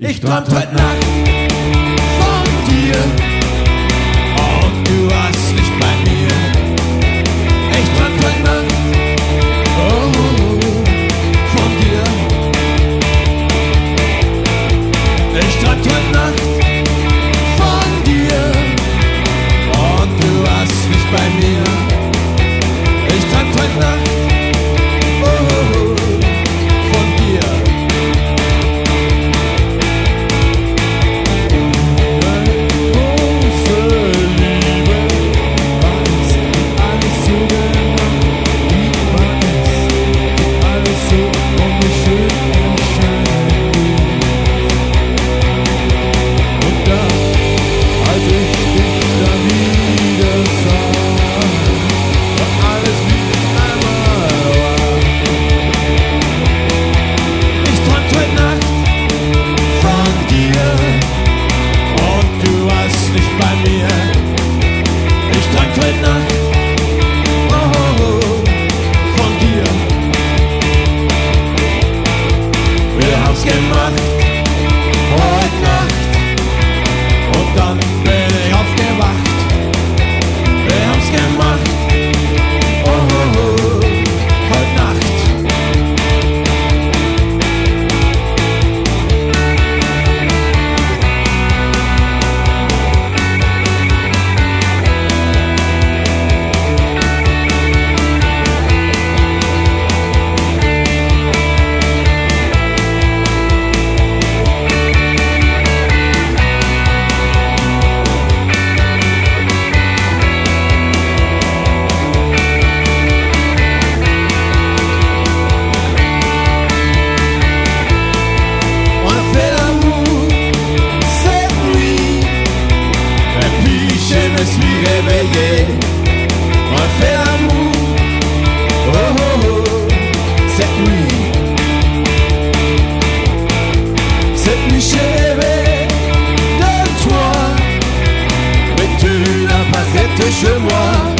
Ich träumte heute Nacht 漩涡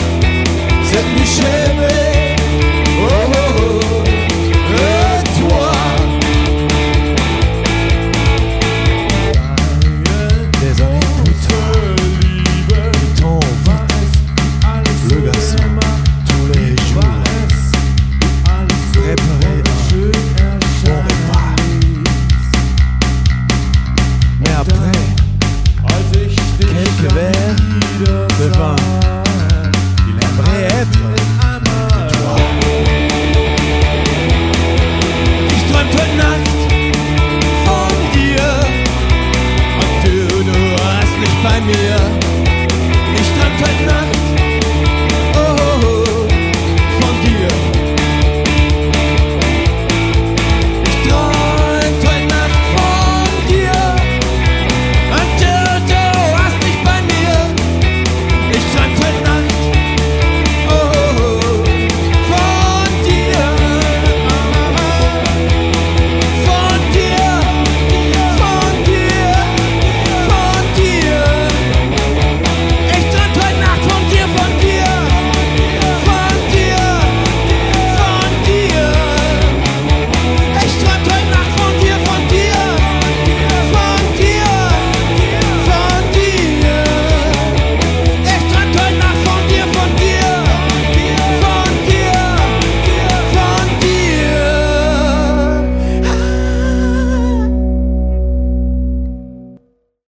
me.